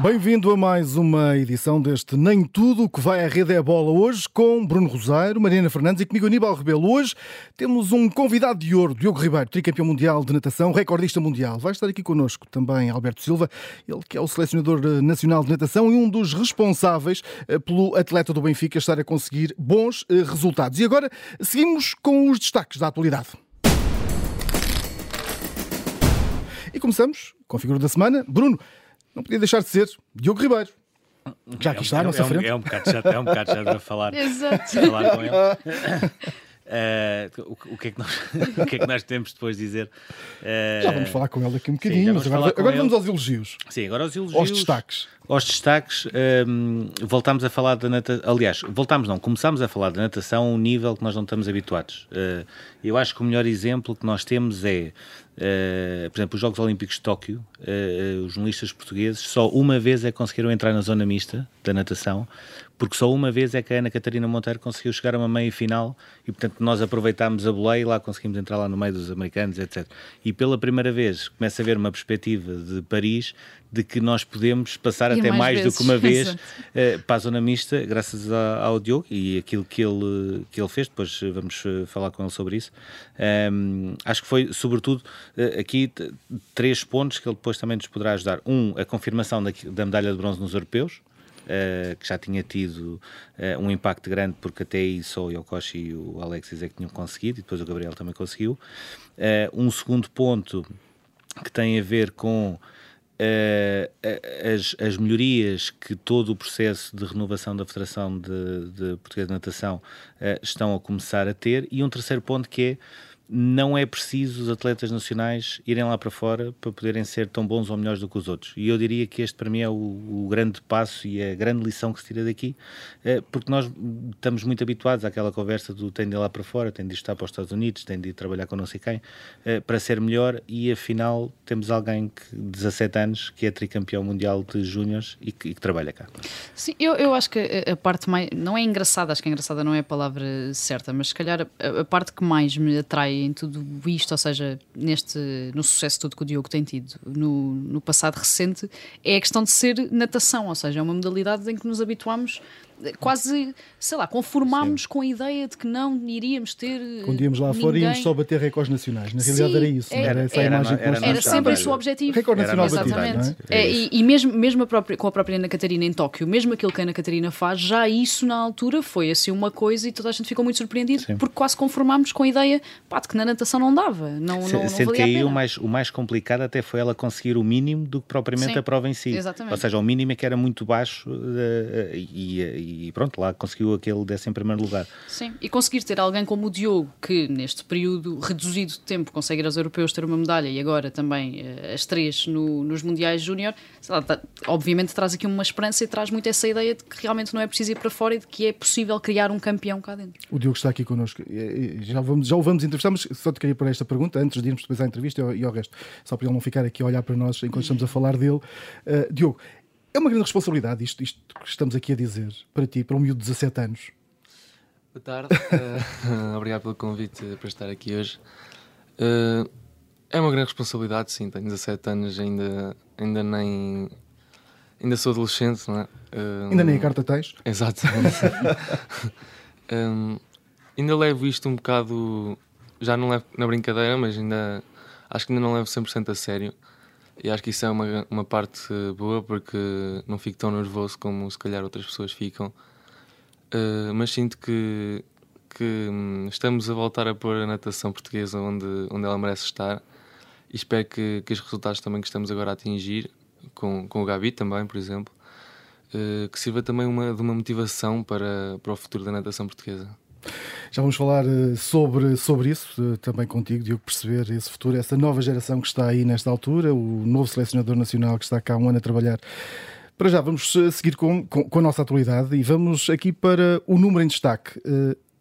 Bem-vindo a mais uma edição deste Nem Tudo o que vai à rede é bola hoje com Bruno Rosário, Mariana Fernandes e comigo Aníbal Rebelo. Hoje temos um convidado de ouro, Diogo Ribeiro, tricampeão mundial de natação, recordista mundial. Vai estar aqui connosco também Alberto Silva, ele que é o selecionador nacional de natação e um dos responsáveis eh, pelo atleta do Benfica estar a conseguir bons eh, resultados. E agora seguimos com os destaques da atualidade. E começamos com a figura da semana. Bruno, não podia deixar de ser Diogo Ribeiro. Já aqui é, está, à nossa é, frente. É um bocado chato, é um bocado chato para falar, Exato. falar com ele. Uh, o, o, que é que nós, o que é que nós temos depois de dizer? Uh, já vamos falar com ele daqui um sim, bocadinho, vamos mas agora, agora vamos aos elogios, Sim, agora aos elogios. aos destaques. Aos destaques, um, voltámos a falar da natação. Aliás, voltámos não, começámos a falar da natação a um nível que nós não estamos habituados. Uh, eu acho que o melhor exemplo que nós temos é, uh, por exemplo, os Jogos Olímpicos de Tóquio. Uh, os jornalistas portugueses só uma vez é que conseguiram entrar na zona mista da natação, porque só uma vez é que a Ana Catarina Monteiro conseguiu chegar a uma meia final e, portanto, nós aproveitámos a boleia e lá conseguimos entrar lá no meio dos americanos, etc. E pela primeira vez começa a haver uma perspectiva de Paris de que nós podemos passar Ir até mais mais, do que uma vez eh, para a zona mista, graças a- ao Diogo e aquilo que ele, que ele fez. Depois vamos eh, falar com ele sobre isso. Ahm, acho que foi, sobretudo, eh, aqui três pontos que ele depois também nos poderá ajudar. Um, a confirmação da, da medalha de bronze nos europeus. Eh, que já tinha tido eh, um impacto grande, porque até aí só o Yokoshi e o Alexis é que tinham conseguido, e depois o Gabriel também conseguiu. Eh, um segundo ponto que tem a ver com a- as, as melhorias que todo o processo de renovação da Federação de, de Portuguesa de Natação eh, estão a começar a ter, e um terceiro ponto que é não é preciso os atletas nacionais irem lá para fora para poderem ser tão bons ou melhores do que os outros. E eu diria que este para mim é o, o grande passo e a grande lição que se tira daqui, eh, porque nós estamos muito habituados àquela conversa do tem de ir lá para fora, tem de estar para os Estados Unidos, tem de ir trabalhar com não sei quem, eh, para ser melhor e afinal temos alguém que 17 anos que é tricampeão mundial de júniores e que, e que trabalha cá. Sim, eu, eu acho que a, a parte mais. Não é engraçada, acho que engraçada não é a palavra certa, mas se calhar a, a parte que mais me atrai em tudo isto, ou seja, neste, no sucesso todo que o Diogo tem tido no, no passado recente, é a questão de ser natação, ou seja, é uma modalidade em que nos habituamos. Eh, Quase, sei lá, conformámos com a ideia de que não iríamos ter. Quando íamos lá fora ninguém... íamos só bater recordes nacionais. Na realidade Sim, era isso, não era- era essa era imagem era Era tínhamos. sempre Era esse o objetivo. Recorde nacional batido, Exatamente. é? É, e e mesmo, mesmo a própria, com a própria Ana Catarina em Tóquio, mesmo aquilo que a Ana Catarina faz, já isso na altura foi assim uma coisa e toda a gente ficou muito surpreendido Sim. porque quase conformámos com a ideia pá, de que na natação não dava. Não, Se- não, Sendo que aí o mais, o mais complicado até foi ela conseguir o mínimo do que propriamente Sim, a prova em si. exatamente. Ou seja, o mínimo é que era muito baixo eh, e, e pronto, lá conseguiu aquele décimo primeiro lugar. Sim, e conseguir ter alguém como o Diogo, que neste período reduzido de tempo consegue ir aos europeus ter uma medalha e agora também eh, as três no- nos Mundiais Júnior, tá- obviamente traz aqui uma esperança e traz muito essa ideia de que realmente não é preciso ir para fora e de que é possível criar um campeão cá dentro. O Diogo está aqui connosco. Já, vamos, já o vamos entrevistar, mas só te queria pôr esta pergunta antes de irmos depois à entrevista e ao, e ao resto, só para ele não ficar aqui a olhar para nós enquanto estamos a falar dele. Uh, Diogo, é uma grande responsabilidade isto, isto que estamos aqui a dizer para ti, para um miúdo de 17 anos. Boa tarde, eh, obrigado pelo convite para estar aqui hoje. Eh, é uma grande responsabilidade, sim, tenho 17 anos, ainda, ainda nem. Ainda sou adolescente, não é? Eh, Ainda nem a carta tens? Hum, ainda levo isto um bocado. Já não levo na brincadeira, mas ainda. Acho que ainda não levo 100% a sério. E acho que isso é uma, uma parte boa porque não fico tão nervoso como se calhar outras pessoas ficam. Uh, mas sinto que, que hum, estamos a voltar a pôr a natação portuguesa onde, onde ela merece estar e espero que, que os resultados também que estamos agora a atingir, com, com o Gabi também, por exemplo, uh, que sirva também uma, de uma motivação para, para o futuro da natação portuguesa. Já vamos falar uh, sobre, sobre isso uh, também contigo, Diogo, perceber esse futuro, essa nova geração que está aí nesta altura, o novo selecionador nacional que está cá há um ano a trabalhar. Para já, vamos uh, seguir com, com, com a nossa atualidade e vamos aqui para o número em destaque.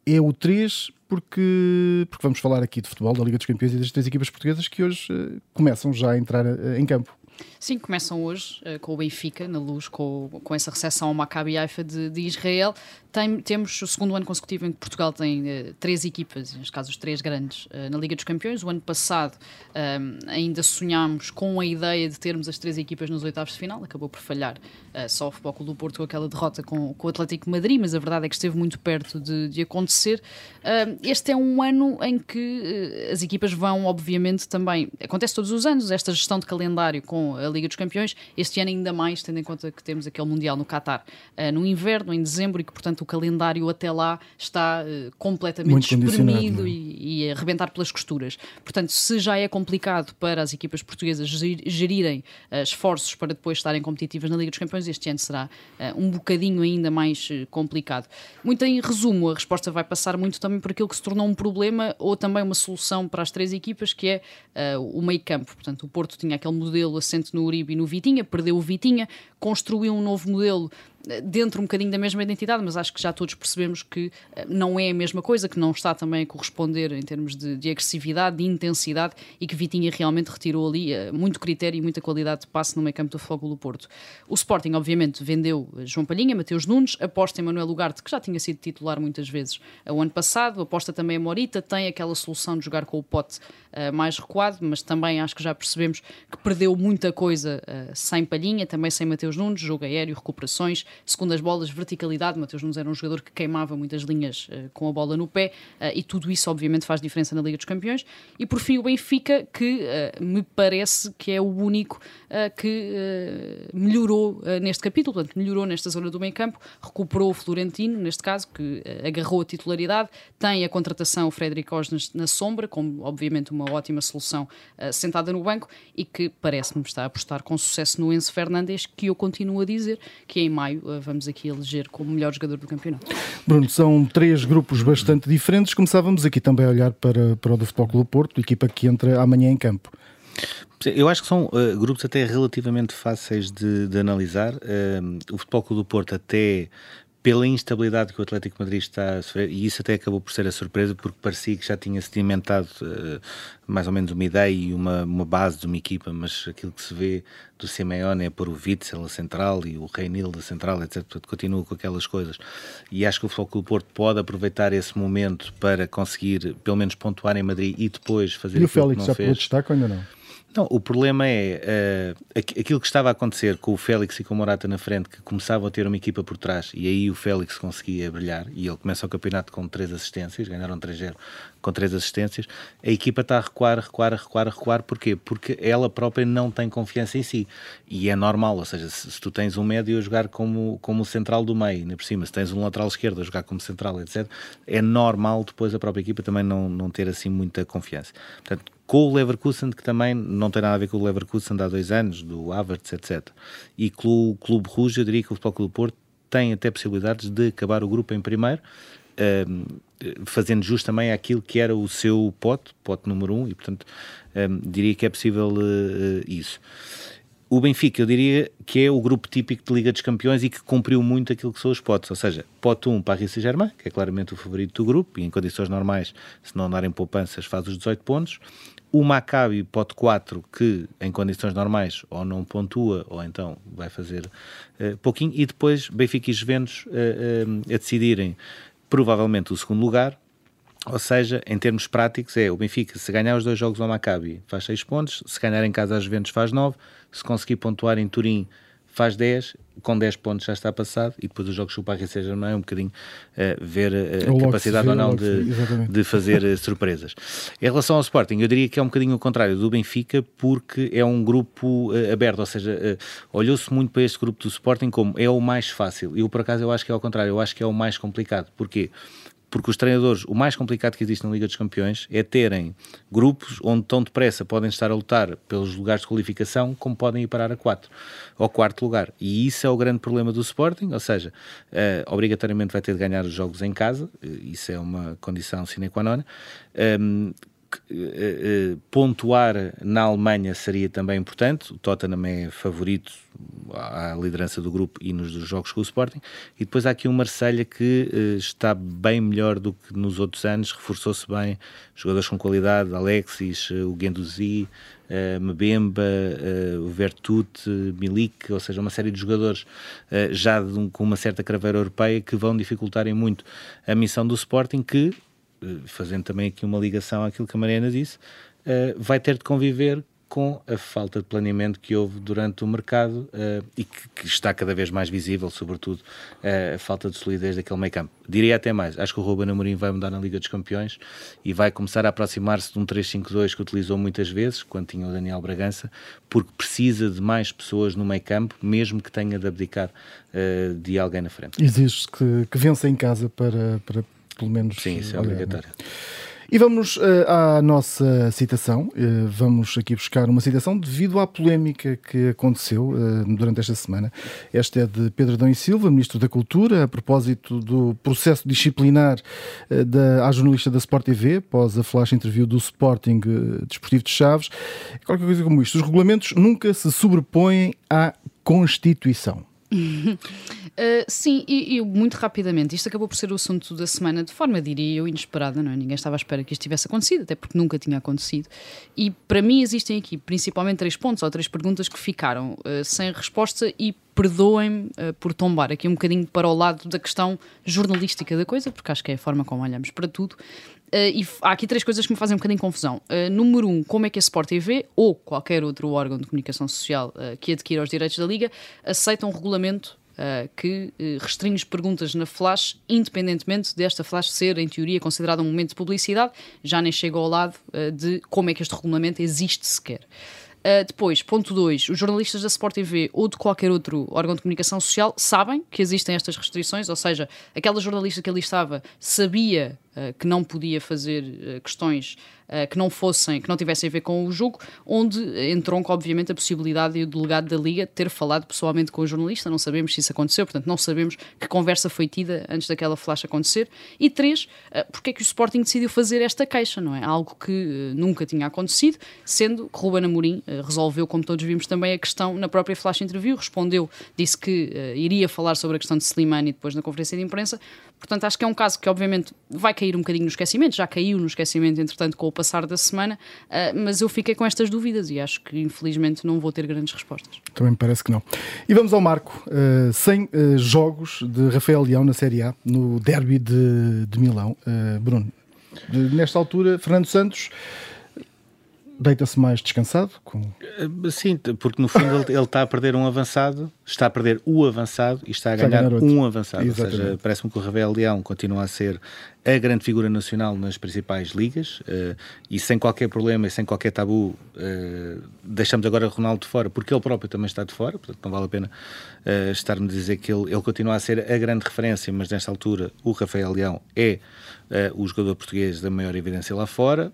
É o 3, porque, porque vamos falar aqui de futebol, da Liga dos Campeões e das três equipas portuguesas que hoje começam já a entrar em campo. Sim, começam hoje uh, com o Benfica, na luz, com, com essa recepção ao Maccabi Haifa de, de Israel. Tem, temos o segundo ano consecutivo em que Portugal tem uh, três equipas, neste caso os três grandes, uh, na Liga dos Campeões. O ano passado ainda sonhámos com a ideia de termos as três equipas nos oitavos de final, acabou por falhar só o Futebol Clube do Porto com aquela derrota com, com o Atlético Madrid, mas a verdade é que esteve muito perto de, de acontecer. este é um ano em que as equipas vão, obviamente, também. Acontece todos os anos, esta gestão de calendário com a Liga dos Campeões, este ano ainda mais, tendo em conta que temos aquele Mundial no Qatar uh, no inverno, em dezembro, e que, portanto, o calendário até lá está uh, completamente espremido é? e, e a arrebentar pelas costuras. Portanto, se já é complicado para as equipas portuguesas gerirem uh, esforços para depois estarem competitivas na Liga dos Campeões, este ano será um bocadinho ainda mais complicado. Muito em resumo, a resposta vai passar muito também por aquilo que se tornou um problema ou também uma solução para as três equipas, que é o meio campo. Portanto, o Porto tinha aquele modelo assente no Uribe e no Vitinha, perdeu o Vitinha, construiu um novo modelo dentro um bocadinho da mesma identidade, mas acho que já todos percebemos que eh, não é a mesma coisa, que não está também a corresponder em termos de, de agressividade, de intensidade e que Vitinha realmente retirou ali uh, muito critério e muita qualidade de passe no meio campo do Fogo do Porto. O Sporting, obviamente, vendeu eh, João Palhinha, Mateus Nunes, aposta em Manuel Ugarte, que já tinha sido titular muitas vezes o ano passado, aposta também a Morita, tem aquela solução de jogar com o pote mais recuado, mas também acho que já percebemos que perdeu muita coisa sem Palhinha, também sem Mateus Nunes, jogo aéreo, recuperações, segundo as bolas, verticalidade. Matheus Nunes era um jogador que queimava muitas linhas uh, com a bola no pé uh, e tudo isso, obviamente, faz diferença na Liga dos Campeões. E por fim, o Benfica, que uh, me parece que é o único que melhorou neste capítulo, portanto, melhorou nesta zona do meio-campo, recuperou o Florentino, neste caso, que agarrou a titularidade, tem a contratação o Frederic Osnes na sombra, como obviamente uma ótima solução sentada no banco e que parece-me estar a apostar com sucesso no Enzo Fernandes, que eu continuo a dizer que em maio vamos aqui eleger como melhor jogador do campeonato. Bruno, são três grupos bastante diferentes. Começávamos aqui também a olhar para, para o do Futebol Clube Porto, equipa que entra amanhã em campo. Eu acho que são uh, grupos até relativamente fáceis de, de analisar. Uh, o Futebol Clube do Porto até pela instabilidade que o Atlético Madrid está a sofrer, e isso até acabou por ser a surpresa, porque parecia que já tinha sedimentado uh, mais ou menos uma ideia e uma, uma base de uma equipa, mas aquilo que se vê do Simeone é por o Witzel a central e o Reinil da central, etc. Portanto, continua com aquelas coisas. E acho que o Futebol Clube Porto pode aproveitar esse momento para conseguir, pelo menos, pontuar em Madrid e depois fazer e o Félix já pegou destaque ou ainda não? Não, o problema é uh, aquilo que estava a acontecer com o Félix e com o Morata na frente, que começavam a ter uma equipa por trás, e aí o Félix conseguia brilhar, e ele começa o campeonato com três assistências, ganharam 3-0 com três assistências. A equipa está a recuar, recuar, recuar, recuar. Porquê? Porque ela própria não tem confiança em si. E é normal, ou seja, se, se tu tens um médio a jogar como, como central do meio, ainda por cima, se tens um lateral esquerdo a jogar como central, etc., é normal depois a própria equipa também não, não ter assim muita confiança. Portanto, com o Leverkusen, que também não tem nada a ver com o Leverkusen de há dois anos, do Havertz, etc. E com o Clube Rouge, eu diria que o Futebol Clube do Porto tem até possibilidades de acabar o grupo em primeiro, um, fazendo jus também àquilo que era o seu pote, pote número um, e portanto um, diria que é possível uh, isso. O Benfica, eu diria que é o grupo típico de Liga dos Campeões e que cumpriu muito aquilo que são os potes, ou seja, pote 1 Paris Saint-Germain, que é claramente o favorito do grupo, e em condições normais, se não andarem poupanças, faz os 18 pontos. O Maccabi pote 4 que em condições normais ou não pontua ou então vai fazer uh, pouquinho. E depois Benfica e Juventus uh, uh, a decidirem provavelmente o segundo lugar. Ou seja, em termos práticos é o Benfica se ganhar os dois jogos ao Maccabi faz 6 pontos, se ganhar em casa a Juventus faz 9, se conseguir pontuar em Turim faz 10, com 10 pontos já está passado e depois os jogos com o Paris Saint-Germain é um bocadinho uh, ver uh, a capacidade ou não de, de fazer uh, surpresas. Em relação ao Sporting, eu diria que é um bocadinho o contrário do Benfica porque é um grupo aberto, ou seja, olhou-se muito para este grupo do Sporting como é o mais fácil. Eu, por acaso, eu acho que é ao contrário, eu acho que é o mais complicado. Porquê? Porque os treinadores, o mais complicado que existe na Liga dos Campeões é terem grupos onde tão depressa podem estar a lutar pelos lugares de qualificação, como podem ir parar a 4 ao quarto lugar. E isso é o grande problema do Sporting, ou seja, uh, obrigatoriamente vai ter de ganhar os jogos em casa, uh, isso é uma condição sine qua non. Um, ehm, pontuar na Alemanha seria também importante. O Tottenham é favorito à liderança do grupo e nos jogos com o Sporting. E depois há aqui o Marselha que uh, está bem melhor do que nos outros anos, reforçou-se bem, jogadores com qualidade, Alexis, o Guendouzi, Mbemba, o Vertute, Milik, ou seja, uma série de jogadores já com uma certa craveira europeia que vão dificultarem muito a missão do Sporting que eh, fazendo também aqui uma ligação àquilo que a Mariana disse, uh, vai ter de conviver com a falta de planeamento que houve durante o mercado uh, e que, que, está cada vez mais visível, sobretudo uh, a falta de solidez daquele meio campo. Diria até mais, acho que o Ruben Amorim vai mudar na Liga dos Campeões e vai começar a aproximar-se de um 3-5-2 que utilizou muitas vezes, quando tinha o Daniel Bragança, porque precisa de mais pessoas no meio campo, mesmo que tenha de abdicar uh, de alguém na frente. Exige que, que vença em casa para, para pelo menos. Sim, isso é obrigatório. E vamos uh, à nossa citação. Uh, vamos aqui buscar uma citação devido à polémica que aconteceu uh, durante esta semana. Esta é de Pedro Adão e Silva, Ministro da Cultura, a propósito do processo disciplinar da, à jornalista da Sport TV, após a flash interview do Sporting Desportivo de Chaves. Qualquer coisa como isto. Os regulamentos nunca se sobrepõem à Constituição. Uh, sim, e, e, muito rapidamente, isto acabou por ser o assunto da semana de forma, diria eu, inesperada, não é? Ninguém estava à espera que isto tivesse acontecido, até porque nunca tinha acontecido. E para mim existem aqui principalmente três pontos ou três perguntas que ficaram uh, sem resposta e perdoem-me uh, por tombar aqui um bocadinho para o lado da questão jornalística da coisa, porque acho que é a forma como olhamos para tudo. Uh, e há aqui três coisas que me fazem um bocadinho confusão. Uh, número um, como é que a Sport TV ou qualquer outro órgão de comunicação social uh, que adquira os direitos da Liga aceita um regulamento uh, que uh, restringe perguntas na flash, independentemente desta flash ser, em teoria, considerada um momento de publicidade, já nem chega ao lado uh, de como é que este regulamento existe sequer. Uh, depois, ponto 2, os jornalistas da Sport TV ou de qualquer outro órgão de comunicação social sabem que existem estas restrições, ou seja, aquela jornalista que ali estava sabia que não podia fazer uh, questões eh, que não fossem, que não tivessem a ver com o jogo, onde entronca, obviamente, a possibilidade e o delegado da Liga ter falado pessoalmente com o jornalista. Não sabemos se isso aconteceu, portanto, não sabemos que conversa foi tida antes daquela flash acontecer. E três, porque é que o Sporting decidiu fazer esta queixa, não é? Algo que nunca tinha acontecido, sendo que Ruben Amorim resolveu, como todos vimos também, a questão na própria flash interview, respondeu, disse que iria falar sobre a questão de Slimani depois na conferência de imprensa. Portanto, acho que é um caso que, obviamente, vai cair um bocadinho no esquecimento, já caiu no esquecimento, entretanto, com o passar da semana, uh, mas eu fiquei com estas dúvidas e acho que infelizmente não vou ter grandes respostas. Também me parece que não. E vamos ao Marco: uh, 100 uh, jogos de Rafael Leão na Série A, no derby de, de Milão. Uh, Bruno, nesta altura, Fernando Santos deita-se mais descansado? Com... Eh, sim, porque no fundo ele, ele, está a perder um avançado, está a perder o avançado e está a ganhar, ganhar um avançado. Exatamente. Ou seja, parece-me que o Ravel Leão continua a ser a grande figura nacional nas principais ligas uh, e sem qualquer problema e sem qualquer tabu uh, deixamos agora o Ronaldo de fora porque ele próprio também está de fora, portanto não vale a pena uh, estar-me a dizer que ele, ele continua a ser a grande referência, mas nesta altura o Rafael Leão é o jogador português da maior evidência lá fora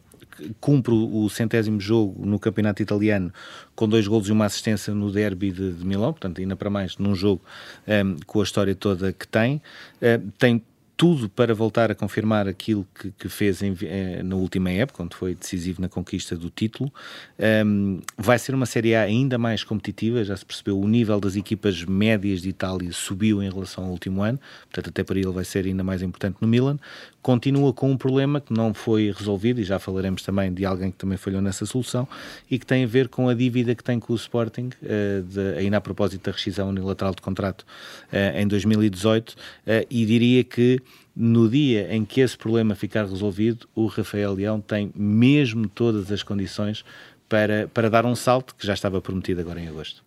cumpre o centésimo jogo no campeonato italiano com dois golos e uma assistência no derby de, de Milão, portanto ainda para mais num jogo um, ehm, com a história toda que tem. Uh, tem tudo para voltar a confirmar aquilo que, que fez em, eh, na última época, quando foi decisivo na conquista do título. Um, vai ser uma Série A ainda mais competitiva, já se percebeu, o nível das equipas médias de Itália subiu em relação ao último ano, portanto, até para ele vai ser ainda mais importante no Milan. Continua com um problema que não foi resolvido, e já falaremos também de alguém que também falhou nessa solução, e que tem a ver com a dívida que tem com o Sporting, uh, de, ainda a propósito da rescisão unilateral de contrato uh, em 2018, uh, e diria que no dia em que esse problema ficar resolvido, o Rafael Leão tem mesmo todas as condições para, para dar um salto que já estava prometido agora em agosto.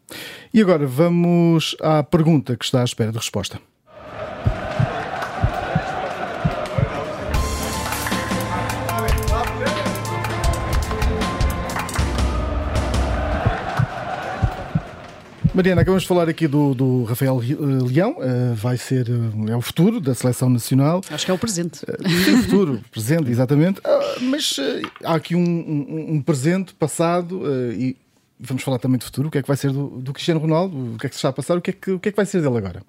E agora vamos à pergunta que está à espera de resposta. Mariana, acabamos de falar aqui do, do Rafael eh, Leão, uh, vai ser, uh, é o futuro da seleção nacional. Acho que é o presente. Uh, futuro, presente, exatamente. Uh, mas há aqui um, um, um presente, passado e vamos falar também do futuro. O que é que vai ser do, do Cristiano Ronaldo? O que é que se está a passar? O que é que, o que, é que vai ser dele agora?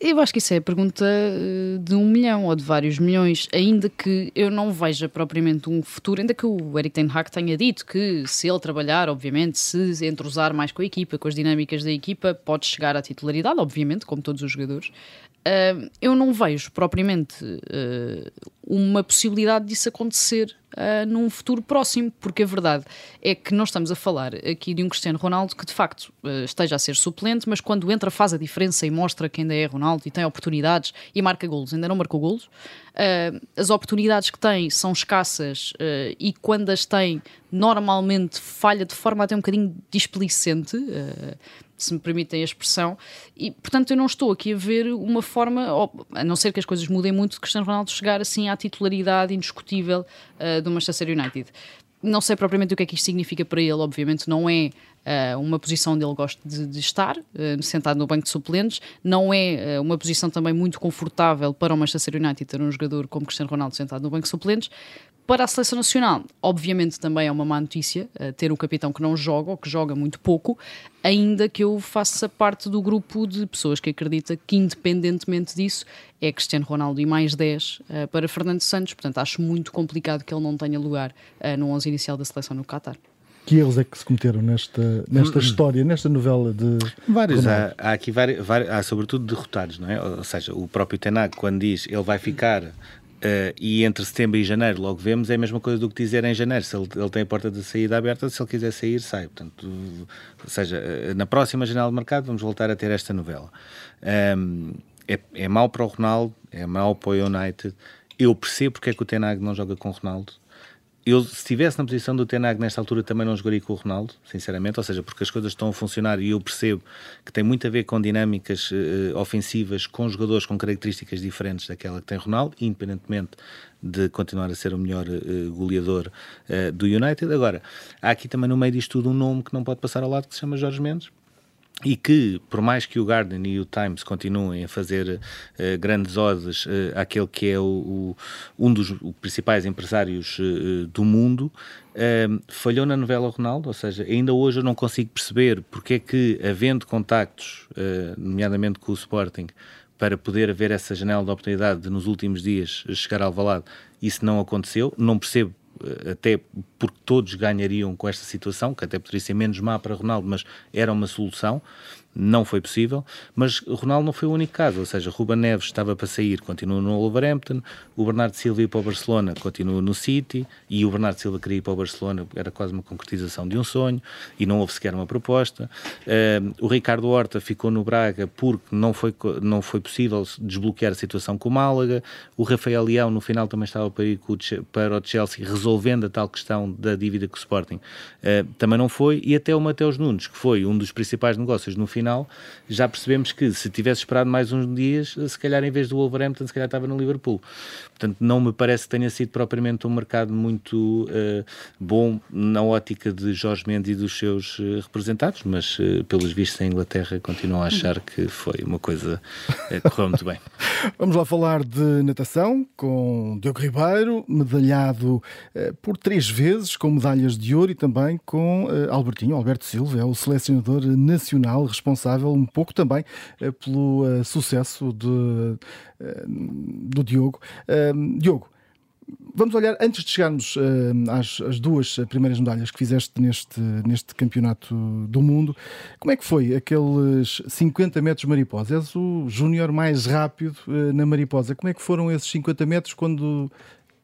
Eu acho que isso é a pergunta eh, de um milhão ou de vários milhões, ainda que eu não veja propriamente um futuro, ainda que o Eric Ten Hag tenha dito que se ele trabalhar, obviamente, se entrosar mais com a equipa, com as dinâmicas da equipa, pode chegar à titularidade, obviamente, como todos os jogadores. Uh, eu não vejo propriamente uh, uma possibilidade disso acontecer uh, num futuro próximo, porque a verdade é que nós estamos a falar aqui de um Cristiano Ronaldo que de facto esteja a ser suplente, mas quando entra faz a diferença e mostra que ainda é Ronaldo e tem oportunidades e marca golos, ainda não marcou golos. as oportunidades que tem são escassas e quando as tem, normalmente falha de forma até um bocadinho displicente se me permitem a expressão, e portanto eu não estou aqui a ver uma forma, a não ser que as coisas mudem muito, de Cristiano Ronaldo chegar assim à titularidade indiscutível uh, do Manchester United. Não sei propriamente o que é que isto significa para ele, obviamente não é uh, uma posição onde ele gosta de, de estar, uh, sentado no banco de suplentes, não é uh, uma posição também muito confortável para o Manchester United ter um jogador como Cristiano Ronaldo sentado no banco de suplentes, para a seleção nacional, obviamente também é uma má notícia uh, ter um capitão que não joga ou que joga muito pouco, ainda que eu faça parte do grupo de pessoas que acredita que, independentemente disso, é Cristiano Ronaldo e mais 10 uh, eh, para Fernando Santos. Portanto, acho muito complicado que ele não tenha lugar uh, no 11 inicial da seleção no Qatar. Que erros é que se cometeram nesta, nesta hum. história, nesta novela de. Vários. Há, há, aqui vários, vários, há sobretudo derrotados, não é? Ou seja, o próprio Tenag, quando diz ele vai ficar Uh, e entre setembro e janeiro logo vemos, é a mesma coisa do que dizer em janeiro. Se ele, ele tem a porta de saída aberta, se ele quiser sair, sai. Portanto, ou seja, uh, na próxima janela de mercado vamos voltar a ter esta novela. Um, é, é mau para o Ronaldo, é mau para o United. Eu percebo porque é que o Tenag não joga com o Ronaldo eu, se estivesse na posição do Tenag nesta altura, também não jogaria com o Ronaldo, sinceramente, ou seja, porque as coisas estão a funcionar e eu percebo que tem muito a ver com dinâmicas uh, ofensivas com jogadores com características diferentes daquela que tem Ronaldo, independentemente de continuar a ser o melhor uh, goleador uh, do United. Agora, há aqui também no meio disto tudo um nome que não pode passar ao lado que se chama Jorge Mendes e que, por mais que o Guardian e o Times continuem a fazer uh, grandes odes uh, àquele que é o, o um dos principais empresários uh, do mundo, falhou na novela Ronaldo, ou seja, ainda hoje eu não consigo perceber porque é que, havendo contactos, nomeadamente com o Sporting, para poder haver essa janela de oportunidade de nos últimos dias chegar ao Valado, isso não aconteceu, não percebo eh, até porque todos ganhariam com esta situação, que até poderia ser menos má para Ronaldo, mas era uma solução não foi possível, mas Ronaldo não foi o único caso, ou seja, Ruben Neves estava para sair, continua no Wolverhampton, o Bernardo Silva ia para o Barcelona, continua no City, e o Bernardo Silva queria ir para o Barcelona, era quase uma concretização de um sonho, e não houve sequer uma proposta. Uh, o Ricardo Horta ficou no Braga porque não foi, não foi possível desbloquear a situação com o Málaga, o Rafael Leão no final também estava para ir para o Chelsea, resolvendo a tal questão da dívida com o Sporting, uh, também não foi, e até o Mateus Nunes, que foi um dos principais negócios no final final, já percebemos que se tivesse esperado mais uns dias, se calhar em vez do Wolverhampton, se calhar estava no Liverpool. Portanto, não me parece que tenha sido propriamente um mercado muito uh, bom na ótica de Jorge Mendes e dos seus uh, representados, mas uh, pelos vistos em Inglaterra continuam a achar que foi uma coisa que correu muito bem. Vamos lá falar de natação com Diogo Ribeiro, medalhado por três vezes com medalhas de ouro e também com Albertinho, Alberto Silva, é o selecionador nacional responsável responsável um pouco também eh, pelo eh, sucesso de, eh, do Diogo. Diogo, Vamos olhar, antes de chegarmos às, às, duas primeiras medalhas que fizeste neste, neste campeonato do mundo, como é que foi aqueles 50 metros mariposa? És o júnior mais rápido na mariposa. Como é que foram esses 50 metros quando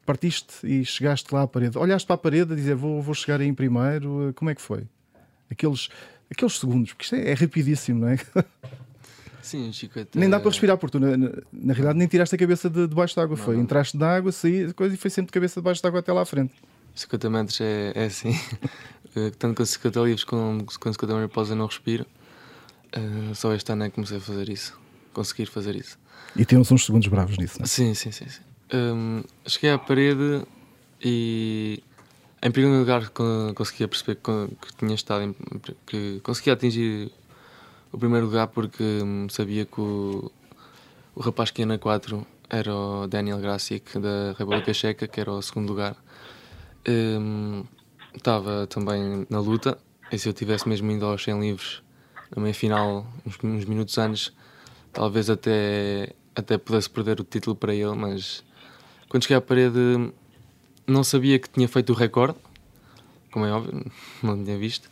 partiste e chegaste lá à parede? Olhaste para a parede a dizer vou, vou chegar em primeiro? Como é que foi? Aqueles aqueles segundos, porque isto é, é rapidíssimo, não é? Sim, Chico, até... Nem dá para respirar, porque tu, na, na, na realidade, nem tiraste a cabeça de, debaixo de água. Não, foi, não. entraste na água, saí, coisa, e foi sempre de cabeça debaixo de água até lá à frente. 50 metros é, é assim. Eh, tanto com 50 livros como com 50 mariposa não respiro. Uh, só este ano é que comecei a fazer isso. Conseguir fazer isso. E temos uns segundos bravos nisso, não é? Sim, sim, sim. sim. Um, ehm, cheguei à parede e em primeiro lugar, conseguia perceber que tinha estado em, que conseguia atingir o primeiro lugar porque hum, sabia que o, o rapaz que ia na 4 era o Daniel Gracic da República Checa, que era o segundo lugar. Um, estava também na luta, e se eu tivesse mesmo ido aos 100 livros na meia final, uns, uns minutos antes, talvez até, até pudesse perder o título para ele, mas quando cheguei à parede não sabia que tinha feito o recorde, como é óbvio, não tinha visto.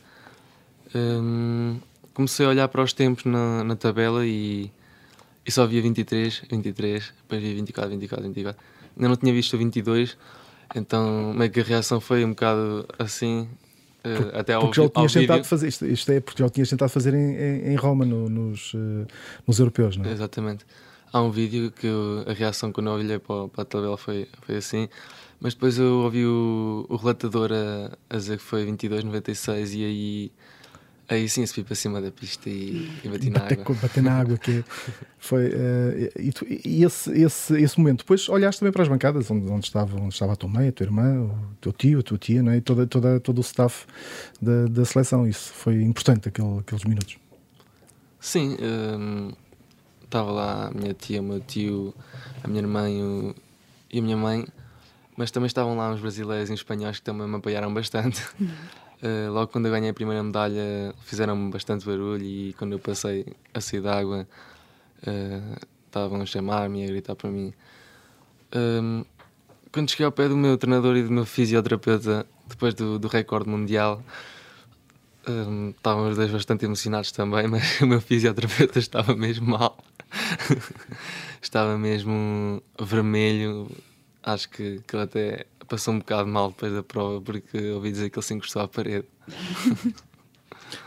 Um, comecei a olhar para os tempos na, na tabela e, e só via 23, 23, depois via 24, 24, 24. Ainda não tinha visto o 22, então meio que a reação foi um bocado assim. Uh, até ao, porque já o tinhas tentado fazer isto, isto é porque já o tinhas tentado fazer em, em, em Roma no, nos, uh, nos europeus, não é? Exatamente. Há um vídeo que a reação quando eu olhei para, para a tabela foi, foi assim, mas depois eu ouvi o, o relatador a, a dizer que foi 22,96 e aí Aí sim, subi para cima da pista e, e bati na Bater, água. bater na água, que foi. eh, e, tu- e esse, esse, esse momento, depois olhaste também para as bancadas onde, onde, estava, onde estava a tua mãe, a tua irmã, o teu tio, a tua tia, não é? e toda, toda, todo o staff da, da seleção. Isso foi importante, aquele, aqueles minutos. Sim, hum, estava lá a minha tia, o meu tio, a minha irmã e, o- e a minha mãe, mas também estavam lá uns brasileiros e uns espanhóis que também me apoiaram bastante. Uh, logo quando eu ganhei a primeira medalha fizeram-me bastante barulho e quando eu passei a sair da água uh, estavam a chamar-me e a gritar para mim. Um, quando cheguei ao pé do meu treinador e do meu fisioterapeuta, depois do, do recorde mundial, um, estavam os dois bastante emocionados também, mas o meu fisioterapeuta estava mesmo mal. estava mesmo vermelho. Acho que, que ele até passou um bocado mal depois da prova, porque ouvi dizer que ele se encostou à parede.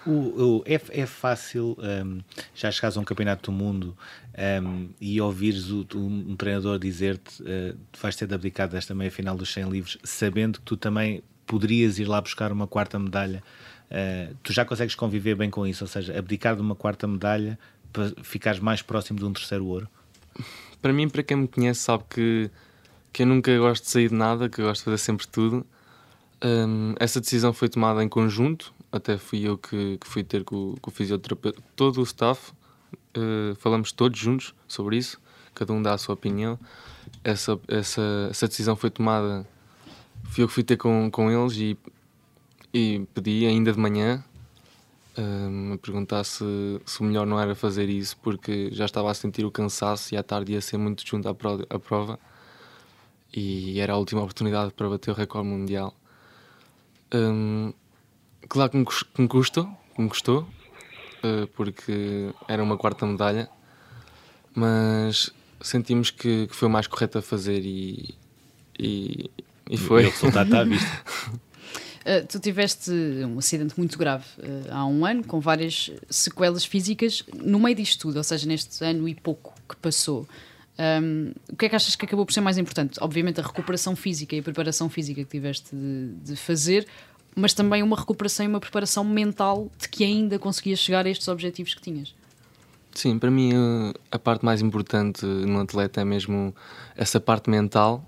O, o- é, é fácil hum, já chegares a um campeonato do mundo hum, e ouvires o- um, um treinador dizer-te uh, vais ter de abdicar desta meia final dos 100 livros, sabendo que tu também poderias ir lá buscar uma quarta medalha. Uh, tu já consegues conviver bem com isso, ou seja, abdicar de uma quarta medalha para ficares mais próximo de um terceiro ouro. Para mim, para quem me conhece, sabe que, que eu nunca gosto de sair de nada, que eu gosto de fazer sempre tudo. Hum, essa decisão foi tomada em conjunto, até fui eu que, que fui ter com, com o fisioterapeuta, todo o staff, eh, falamos todos juntos sobre isso, cada um dá a sua opinião. Essa, essa, essa decisão foi tomada, fui eu que fui ter com, com eles e, e pedi ainda de manhã hum, a perguntar se, se o melhor não era fazer isso, porque já estava a sentir o cansaço e à tarde ia ser muito junto à prova e era a última oportunidade para bater o recorde mundial. Hum, claro que me, cus- que me custou, que me custou, eh, porque era uma quarta medalha, mas sentimos que, que foi o mais correto a fazer e, e, e foi. E o resultado está à vista. Uh, tu tiveste um acidente muito grave uh, há um ano, com várias sequelas físicas, no meio disto tudo, ou seja, neste ano e pouco que passou. Um, o que é que achas que acabou por ser mais importante? Obviamente a recuperação física e a preparação física que tiveste de, de fazer, mas também uma recuperação e uma preparação mental de que ainda conseguias chegar a estes objetivos que tinhas. Sim, para mim eh, a parte mais importante no atleta é mesmo essa parte mental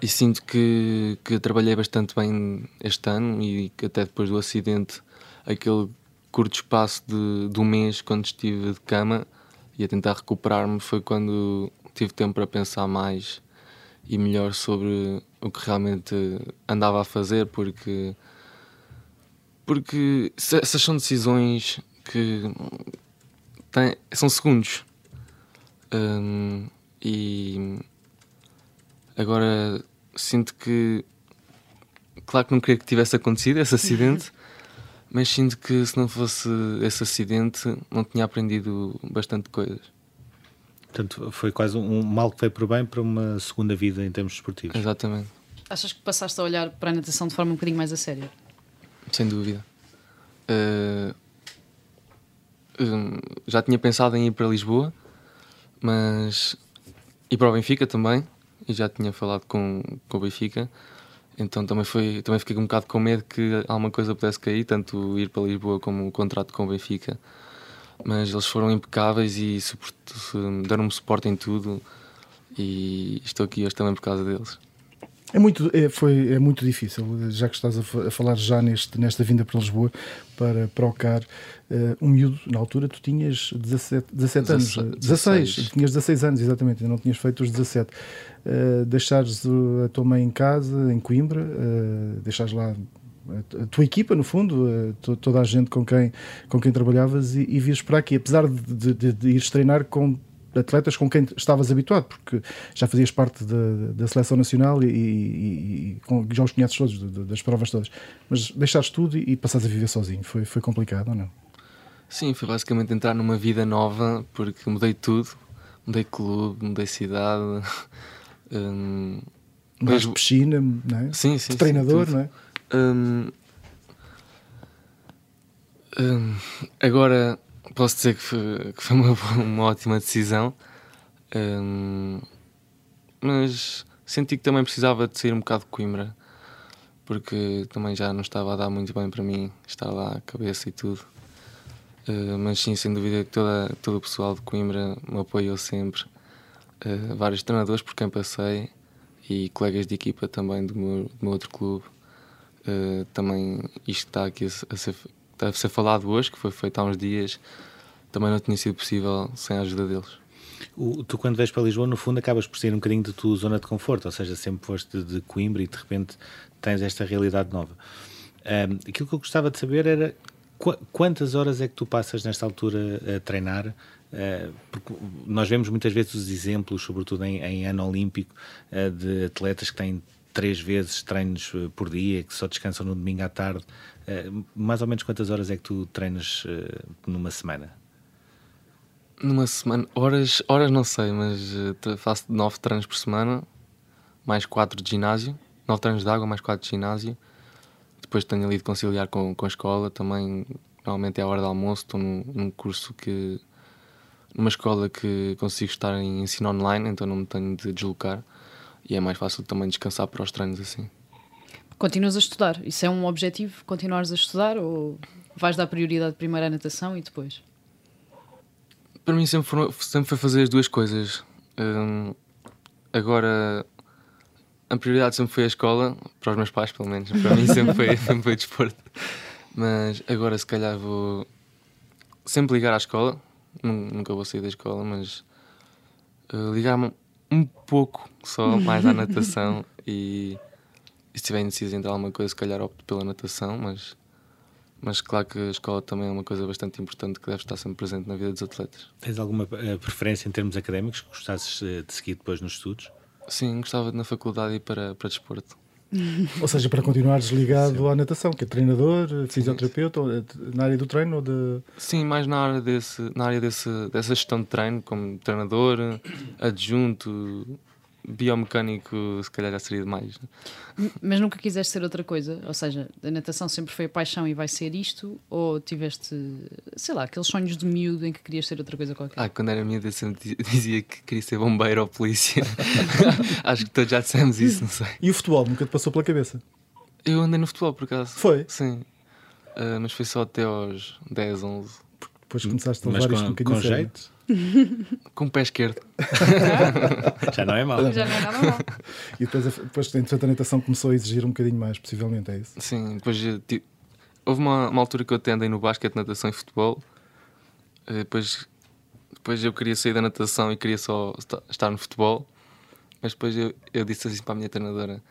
e sinto que, que trabalhei bastante bem este ano e que até depois do acidente, aquele curto espaço de, de um mês quando estive de cama e a tentar recuperar-me foi quando tive tempo para pensar mais e melhor sobre o que realmente andava a fazer porque porque essas são decisões que tem- são segundos. Hum, e agora sinto que, claro que não queria que tivesse acontecido esse acidente, mas sinto que se não fosse esse acidente, não tinha aprendido bastante coisas. Portanto, foi quase um mal que veio por bem para uma segunda vida em termos esportivos. Exatamente, Achas que passaste a olhar para a natação de forma um bocadinho mais a sério? sem dúvida. Uh, já tinha pensado em ir para Lisboa, mas. e para o Benfica também, e já tinha falado com, com o Benfica, então também, foi, também fiquei um bocado com medo que alguma coisa pudesse cair, tanto ir para Lisboa como o contrato com o Benfica. Mas eles foram impecáveis e deram-me suporte em tudo, e estou aqui hoje também por causa deles. É muito, é, foi, é muito difícil, já que estás a, fa- a falar já neste, nesta vinda para Lisboa, para procar eh, um miúdo, na altura tu tinhas 17, 17 anos, Dezesse- 16, 16. tinhas 16 anos, exatamente, ainda não tinhas feito os 17. Eh, deixares a tua mãe em casa, em Coimbra, eh, deixares lá a tua equipa, no fundo, toda a gente com quem, com quem trabalhavas e, e vias para aqui, apesar de, de, de ires treinar com atletas com quem estavas habituado, porque já fazias parte da, da seleção nacional e, e, e, já os conheces todos, das provas todas. Mas deixaste tudo e, e passaste a viver sozinho. Foi, foi complicado ou não? Sim, foi basicamente entrar numa vida nova, porque mudei tudo. Mudei clube, mudei cidade. Hum, mas... piscina, não é? Sim, sim. De treinador, sim, não é? Hum, hum, agora posso dizer que foi, que foi uma, uma, ótima decisão, um, mas senti que também precisava de sair um bocado de Coimbra, porque também já não estava a dar muito bem para mim, estar lá a cabeça e tudo. Uh, mas sim, sem dúvida que toda, todo o pessoal de Coimbra me apoiou sempre. Uh, vários treinadores por quem passei e colegas de equipa também do meu, do meu outro clube. Uh, também isto está aqui a, a ser a ser falado hoje, que foi feito há uns dias, também não tinha sido possível sem a ajuda deles. O, tu, quando vais para Lisboa, no fundo, acabas por ser um bocadinho de tua zona de conforto, ou seja, sempre foste de Coimbra e de repente tens esta realidade nova. Um, aquilo que eu gostava de saber era qu quantas horas é que tu passas nesta altura a treinar? Uh, porque nós vemos muitas vezes os exemplos, sobretudo em, em ano olímpico, uh, de atletas que têm três vezes treinos eh, por dia, que só descansam no domingo à tarde. Uh, mais ou menos quantas horas é que tu treinas numa semana? Numa semana, horas, horas não sei, mas faço nove treinos por semana, mais quatro de ginásio, nove treinos de água, mais quatro de ginásio. Depois tenho ali de conciliar com, com a escola, também normalmente é a hora de almoço, estou num, num curso que numa escola que consigo estar em ensino online, então não me tenho de deslocar e é mais fácil também descansar para os treinos assim. Continuas a estudar? Isso é um objetivo? Continuares a estudar ou vais dar prioridade primeiro à natação e depois? Para mim sempre, foram, sempre foi fazer as duas coisas. Um, agora, a prioridade sempre foi a escola, para os meus pais pelo menos. Para mim sempre foi, sempre foi desporto. Mas agora se calhar vou sempre ligar à escola. Nunca vou sair da escola, mas uh, ligar-me um pouco só mais à natação e, e se tiver indeciso entre alguma coisa, se calhar opto pela natação, mas mas claro que a escola também é uma coisa bastante importante que deve estar sempre presente na vida dos atletas. Tens alguma eh, preferência em termos académicos que gostasses eh, de seguir depois nos estudos? Sim, gostava de na faculdade ir para, para desporto. Ou seja, para continuares ligado sim. à natação, que é treinador, fisioterapeuta, sim. na área do treino ou de... Sim, mais na área, desse, na área desse, dessa gestão de treino, como treinador, adjunto, biomecânico se calhar já seria demais. Né? Mas nunca quiseste ser outra coisa? Ou seja, a natação sempre foi a paixão e vai ser isto? Ou tiveste, sei lá, aqueles sonhos de miúdo em que querias ser outra coisa qualquer? Ah, quando era miúdo eu sempre dizia que queria ser bombeiro ou polícia. Acho que todos já dissemos isso, não sei. E o futebol nunca te passou pela cabeça? Eu andei no futebol por acaso. Foi? Sim. Uh, mas foi só até aos 10, 11. Depois começaste a levar mas isto um bocadinho com jeito? Com o pé esquerdo. Já não é mal. Já não é nada mal. E depois, depois entretanto, a natação começou a exigir um bocadinho mais, possivelmente, é isso? Sim, depois tipo, houve uma, uma altura que eu até andei no basquete, natação e futebol. Eh, depois, depois eu queria sair da natação e queria só estar no futebol. Mas depois eu, eu disse assim para a minha treinadora: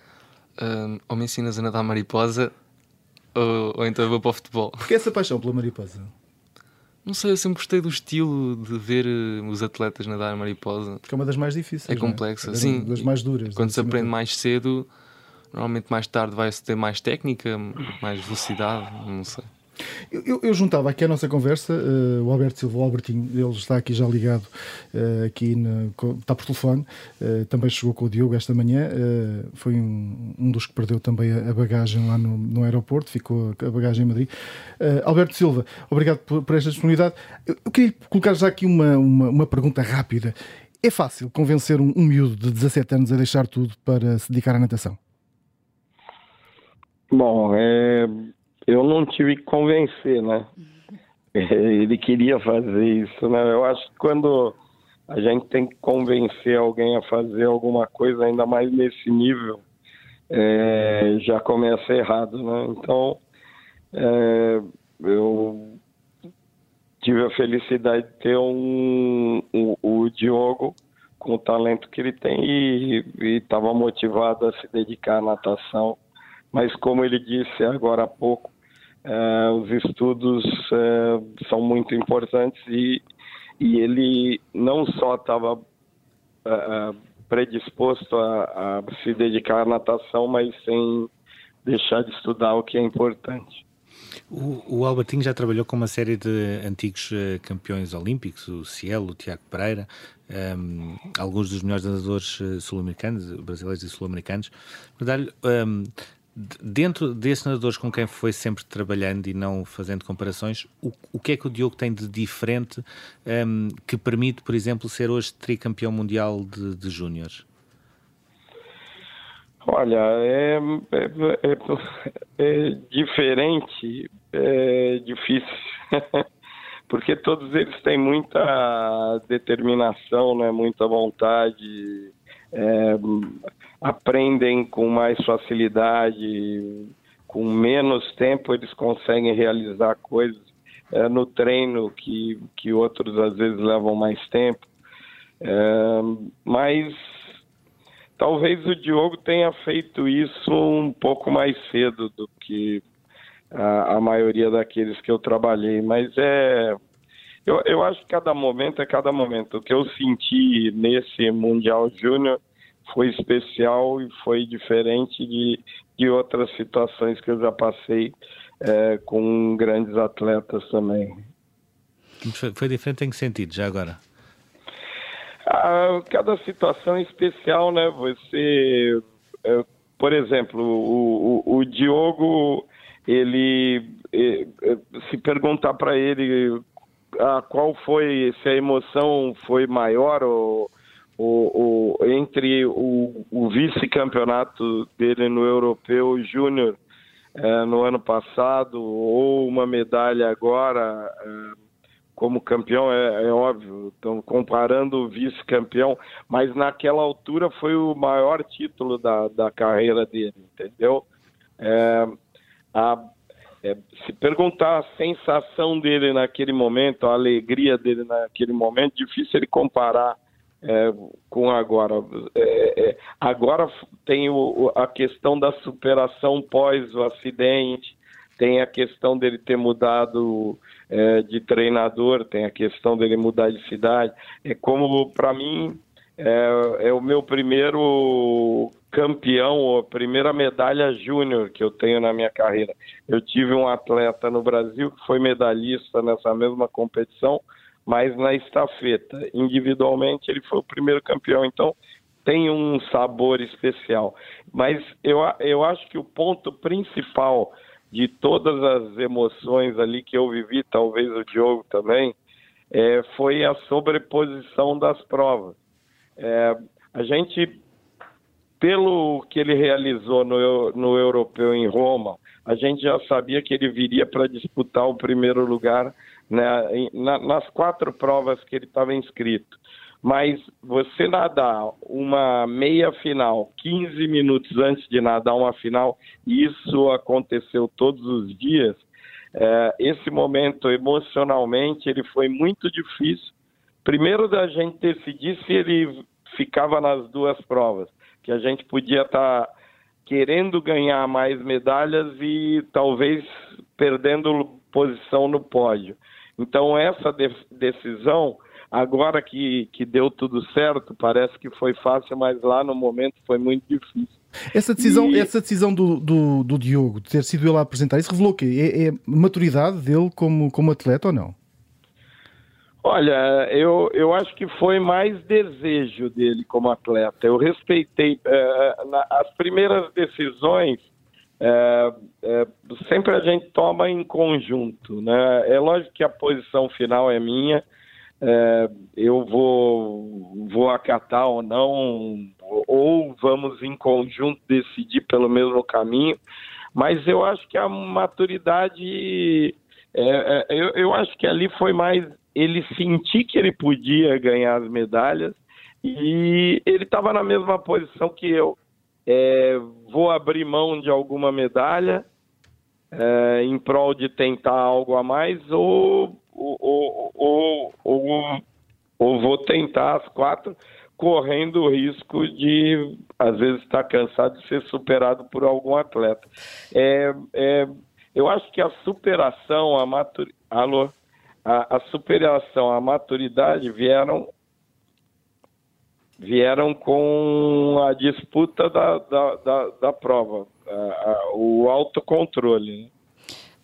um, ou me ensinas a nadar mariposa, ou, ou então eu vou para o futebol. Porquê essa paixão pela mariposa? Não sei, eu sempre gostei do estilo de ver uh, os atletas nadar mariposa. Porque é uma das mais difíceis. É complexa, é? sim. Das mais duras. Quando se aprende mais cedo, normalmente mais tarde vai-se ter mais técnica, mais velocidade, não sei. Eu, eu, juntava aqui a nossa conversa, uh, o Alberto Silva, o Albertinho, ele está aqui já ligado, uh, aqui na, está por telefone, uh, também chegou com o Diogo esta manhã, foi um, um, dos que perdeu também a, a bagagem lá no, no, aeroporto, ficou a bagagem em Madrid. Alberto Silva, obrigado por, por esta disponibilidade. Eu, eu, queria colocar já aqui uma, uma, uma pergunta rápida. É fácil convencer um, um miúdo de 17 anos a deixar tudo para se dedicar à natação? Bom, é eu não tive que convencer, né? Ele queria fazer isso, né? Eu acho que quando a gente tem que convencer alguém a fazer alguma coisa, ainda mais nesse nível, é, já começa errado, né? Então, é, eu tive a felicidade de ter um, um, o Diogo com o talento que ele tem e estava motivado a se dedicar à natação mas como ele disse agora há pouco, uh, os estudos uh, são muito importantes e, e ele não só estava uh, predisposto a, a se dedicar à natação, mas sem deixar de estudar o que é importante. O, o, Albertinho já trabalhou com uma série de antigos uh, campeões olímpicos, o Cielo, o Tiago Pereira, um, alguns dos melhores nadadores uh, sul-americanos, brasileiros e sul-americanos. Um, dentro desses nadadores com quem foi sempre trabalhando e não fazendo comparações, o, o que é que o Diogo tem de diferente um, que permite, por exemplo, ser hoje tricampeão mundial de, de júniores? Olha, é, é, é, é diferente, é difícil, porque todos eles têm muita determinação, né, muita vontade, é, aprendem com mais facilidade, com menos tempo eles conseguem realizar coisas é, no treino que, que outros às vezes levam mais tempo. É, mas Talvez o Diogo tenha feito isso um pouco mais cedo do que a, a maioria daqueles que eu trabalhei, mas é. Eu, eu acho que cada momento é cada momento. O que eu senti nesse Mundial Júnior foi especial e foi diferente de, de outras situações que eu já passei é, com grandes atletas também. Foi diferente em que sentido, já agora? Ah, cada situação é especial, né? Você, é, por exemplo, o, o, o Diogo, ele, é, é, se perguntar para ele ah, qual foi, se a emoção foi maior ou, ou, ou entre o, o vice-campeonato dele no Europeu Júnior é, no ano passado ou uma medalha agora. É, como campeão, é, é óbvio, estão comparando o vice-campeão, mas naquela altura foi o maior título da, da carreira dele, entendeu? É, a, é, se perguntar a sensação dele naquele momento, a alegria dele naquele momento, difícil ele comparar é, com agora. É, é, agora tem o, a questão da superação pós o acidente, tem a questão dele ter mudado é, de treinador, tem a questão dele mudar de cidade. É como, para mim, é, é, o meu primeiro campeão, a primeira medalha júnior que eu tenho na minha carreira. Eu tive um atleta no Brasil que foi medalhista nessa mesma competição, mas na estafeta. Individualmente, ele foi o primeiro campeão. Então, tem um sabor especial. Mas eu, eu acho que o ponto principal de todas as emoções ali que eu vivi, talvez o Diogo também, é, foi a sobreposição das provas. É, a gente, pelo que ele realizou no, no Europeu em Roma, a gente já sabia que ele viria para disputar o primeiro lugar né, na, nas quatro provas que ele estava inscrito. Mas você nadar uma meia final 15 minutos antes de nadar uma final, isso aconteceu todos os dias. É, esse momento emocionalmente ele foi muito difícil. Primeiro da gente decidir se ele ficava nas duas provas, que a gente podia estar tá querendo ganhar mais medalhas e talvez perdendo posição no pódio. Então essa de decisão Agora que, que deu tudo certo, parece que foi fácil, mas lá no momento foi muito difícil. Essa decisão, e... essa decisão do, do, do, Diogo, de ter sido ele a apresentar, isso revelou o quê? É, é maturidade dele como, como atleta ou não? Olha, eu, eu acho que foi mais desejo dele como atleta. Eu respeitei é, na, as primeiras decisões. É, é, sempre a gente toma em conjunto, né? É lógico que a posição final é minha, é, eu vou, vou acatar ou não, ou vamos em conjunto decidir pelo mesmo caminho, mas eu acho que a maturidade, é, é, eu, eu acho que ali foi mais ele sentir que ele podia ganhar as medalhas e ele estava na mesma posição que eu. É, vou abrir mão de alguma medalha é, em prol de tentar algo a mais ou ou, ou, ou, ou vou tentar as quatro, correndo o risco de, às vezes, estar cansado de ser superado por algum atleta. É, é, eu acho que a superação, a maturidade. Alô? A, a superação, a maturidade vieram vieram com a disputa da, da, da, da prova, a, a, o autocontrole. Né?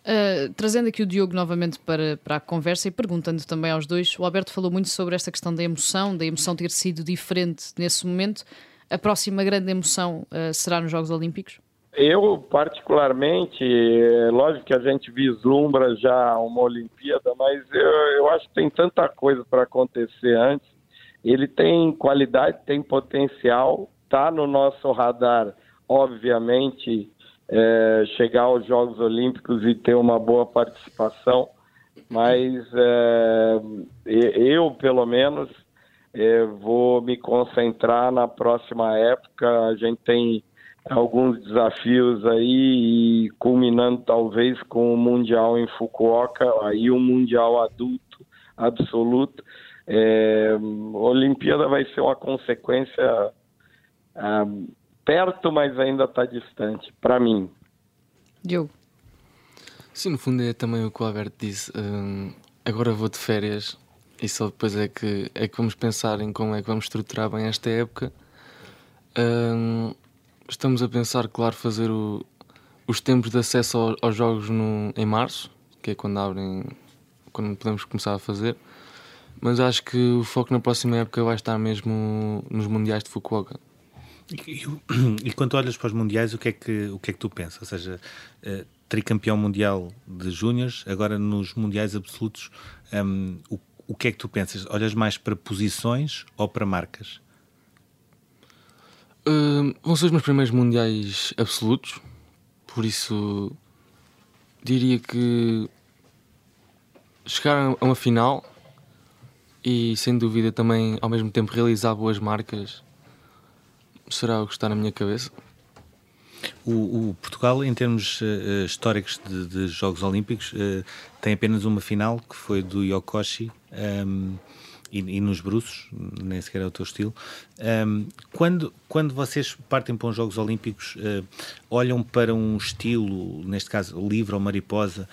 Uh, trazendo aqui o Diogo novamente para, para a conversa e perguntando também aos dois, o Alberto falou muito sobre esta questão da emoção, da emoção ter sido diferente nesse momento. A próxima grande emoção uh, será nos Jogos Olímpicos? Eu, particularmente, é lógico que a gente vislumbra já uma Olimpíada, mas eu, eu acho que tem tanta coisa para acontecer antes. Ele tem qualidade, tem potencial, está no nosso radar, obviamente, é, chegar aos Jogos Olímpicos e ter uma boa participação, mas é, eu, pelo menos, é, vou me concentrar na próxima época. A gente tem alguns desafios aí, e culminando talvez com o Mundial em Fukuoka, aí o Mundial adulto absoluto. É, a Olimpíada vai ser uma consequência. Ah, perto, mas ainda está distante, para mim. Diogo. Sim, no fundo é também o que o Alberto disse. Hum, agora vou de férias e só depois é que, é que vamos pensar em como é que vamos estruturar bem esta época. Hum, estamos a pensar, claro, fazer o, os tempos de acesso ao, aos jogos no, em março, que é quando abrem, quando podemos começar a fazer. Mas acho que o foco na próxima época vai estar mesmo nos Mundiais de Fukuoka. E, e, quando olhas para os mundiais, o que é que, o que, é que tu pensas? Ou seja, uh, tricampeão mundial de júniores, agora nos mundiais absolutos, um, o, o que é que tu pensas? Olhas mais para posições ou para marcas? Uh, vão ser os meus primeiros mundiais absolutos, por isso diria que chegar a uma final e sem dúvida também ao mesmo tempo realizar boas marcas será o que está na minha cabeça. O, o Portugal, em termos uh, históricos de, de, Jogos Olímpicos, uh, tem apenas uma final que foi do Yokoshi um, e, e, nos bruços, nem sequer é o teu estilo. Um, quando, quando vocês partem para os Jogos Olímpicos, uh, olham para um estilo, neste caso livre ou mariposa,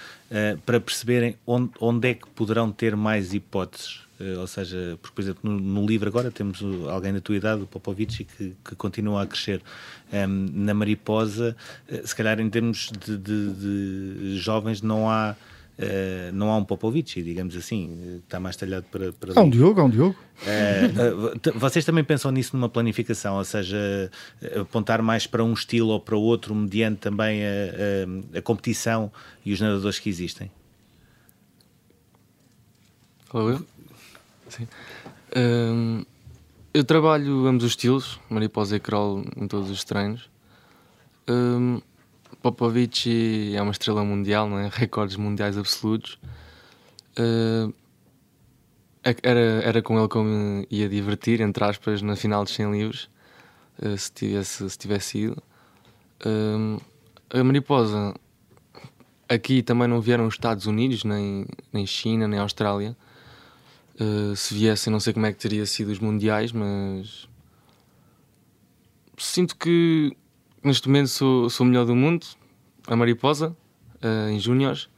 para perceberem onde, onde é que poderão ter mais hipóteses? Eh, ou seja, porque, por exemplo, no, no, livro agora temos alguém da tua idade, o Popovic, que, que continua a crescer. Um, na Mariposa, se calhar em termos de, de, de jovens, não há. Uh, não há um Popovic, digamos assim, está mais talhado para. para há um Diogo, há um Diogo. Uh, vocês também pensam nisso numa planificação, ou seja, apontar mais para um estilo ou para outro, mediante também a, a, a competição e os nadadores que existem? Ou Sim. Um, eu trabalho ambos os estilos, mariposa e crawl em todos os treinos. Um, Popovic é uma estrela mundial, não é? recordes mundiais absolutos. Uh, era, era com ele que eu me ia divertir, entre aspas, na final dos 100 livros, uh, se, tivesse, se tivesse ido. a mariposa, aqui também não vieram os Estados Unidos, nem, nem China, nem Austrália. Uh, se viessem, não sei como é que teria sido os mundiais, mas sinto que neste momento sou, sou o melhor do mundo, a mariposa, uh, em júniores,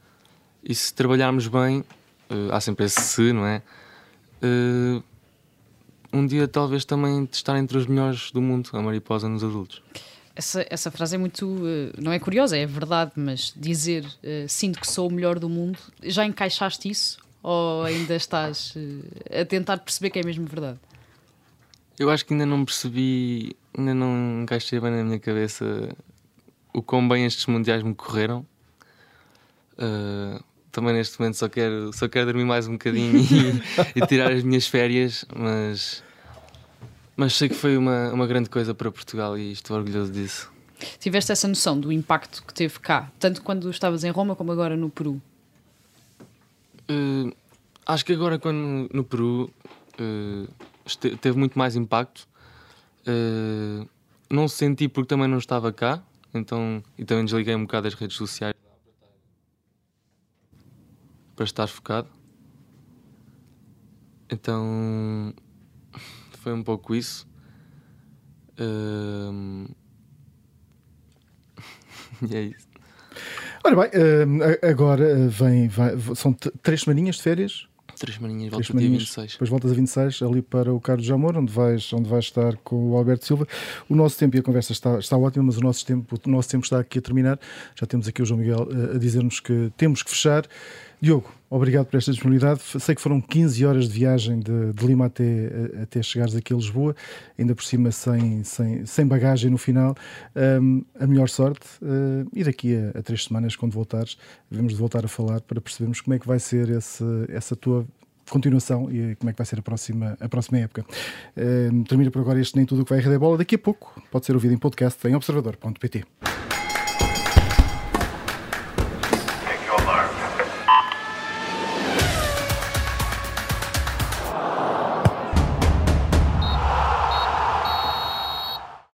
e se trabalharmos bem, uh, há sempre esse se, não é? um dia talvez também estar entre os melhores do mundo, a mariposa nos adultos. Essa, essa frase é muito. não é curiosa, é verdade, mas dizer sinto que sou o melhor do mundo, já encaixaste isso? Ou ainda estás a tentar perceber que é mesmo verdade? Eu acho que ainda não percebi, ainda não encaixei bem na minha cabeça o quão bem estes mundiais me correram. Uh, também neste momento só quero, só quero dormir mais um bocadinho e, e, tirar as minhas férias, mas, mas sei que foi uma, uma grande coisa para Portugal e estou orgulhoso disso. Tiveste essa noção do impacto que teve cá, tanto quando estavas em Roma como agora no Peru? Uh, acho que agora, quando no Peru, uh, teve muito mais impacto. Uh, não senti porque também não estava cá, então, e também desliguei um bocado as redes sociais para estar focado. Então foi um pouco isso. Um... e é isso. Ora bem, uh, agora vem, vai, são três semaninhas de férias? Três semaninhas, volta dia 26. Depois voltas a 26 ali para o Carlos Jamor, onde vais, onde vais estar com o Alberto Silva. O nosso tempo e a conversa está, está ótima, mas o nosso, tempo, o nosso tempo está aqui a terminar. Já temos aqui o João Miguel a, a dizer-nos que temos que fechar. Diogo, obrigado por esta disponibilidade. Sei que foram 15 horas de viagem de, de Lima até, até chegares aqui a Lisboa, ainda por cima sem, sem, sem bagagem no final. Um, a melhor sorte. Uh, e daqui a, a, três semanas, quando voltares, devemos de voltar a falar para percebermos como é que vai ser esse, essa tua continuação e como é que vai ser a próxima, a próxima época. Uh, por agora este Nem Tudo o que vai a Rede Bola. Daqui a pouco pode ser ouvido em podcast em observador.pt.